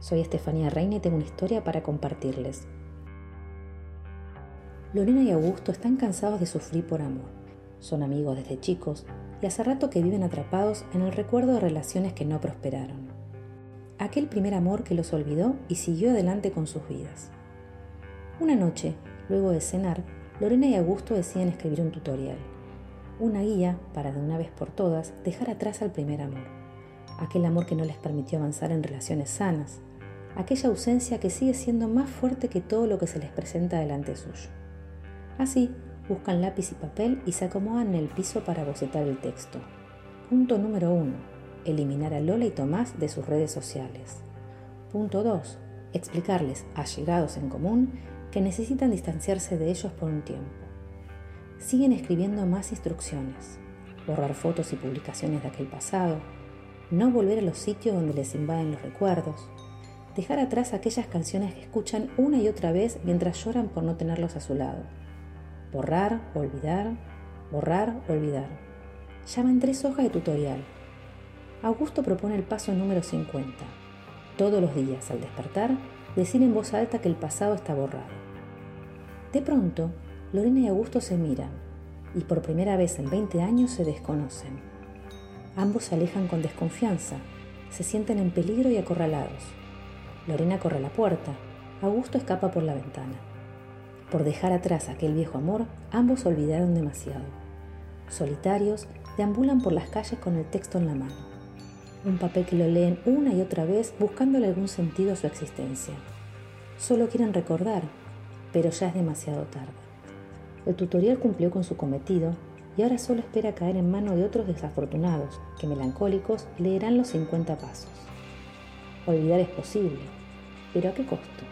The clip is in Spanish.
Soy Estefanía Reina y tengo una historia para compartirles. Lorena y Augusto están cansados de sufrir por amor. Son amigos desde chicos y hace rato que viven atrapados en el recuerdo de relaciones que no prosperaron. Aquel primer amor que los olvidó y siguió adelante con sus vidas. Una noche, luego de cenar, Lorena y Augusto deciden escribir un tutorial, una guía para de una vez por todas dejar atrás al primer amor, aquel amor que no les permitió avanzar en relaciones sanas, aquella ausencia que sigue siendo más fuerte que todo lo que se les presenta delante suyo. Así, buscan lápiz y papel y se acomodan en el piso para bocetar el texto. Punto número 1. Eliminar a Lola y Tomás de sus redes sociales. Punto 2. Explicarles, allegados en común, que necesitan distanciarse de ellos por un tiempo. Siguen escribiendo más instrucciones. Borrar fotos y publicaciones de aquel pasado. No volver a los sitios donde les invaden los recuerdos. Dejar atrás aquellas canciones que escuchan una y otra vez mientras lloran por no tenerlos a su lado Borrar, olvidar, borrar, olvidar. Llaman tres hojas de tutorial. Augusto propone el paso número 50. Todos los días, al despertar, decir en voz alta que el pasado está borrado. De pronto, Lorena y Augusto se miran y por primera vez en 20 años se desconocen. Ambos se alejan con desconfianza, se sienten en peligro y acorralados. Lorena corre a la puerta, Augusto escapa por la ventana. Por dejar atrás aquel viejo amor, ambos olvidaron demasiado. Solitarios, deambulan por las calles con el texto en la mano. Un papel que lo leen una y otra vez buscándole algún sentido a su existencia. Solo quieren recordar, pero ya es demasiado tarde. El tutorial cumplió con su cometido y ahora solo espera caer en manos de otros desafortunados que melancólicos leerán los 50 pasos. Olvidar es posible, pero ¿a qué costo?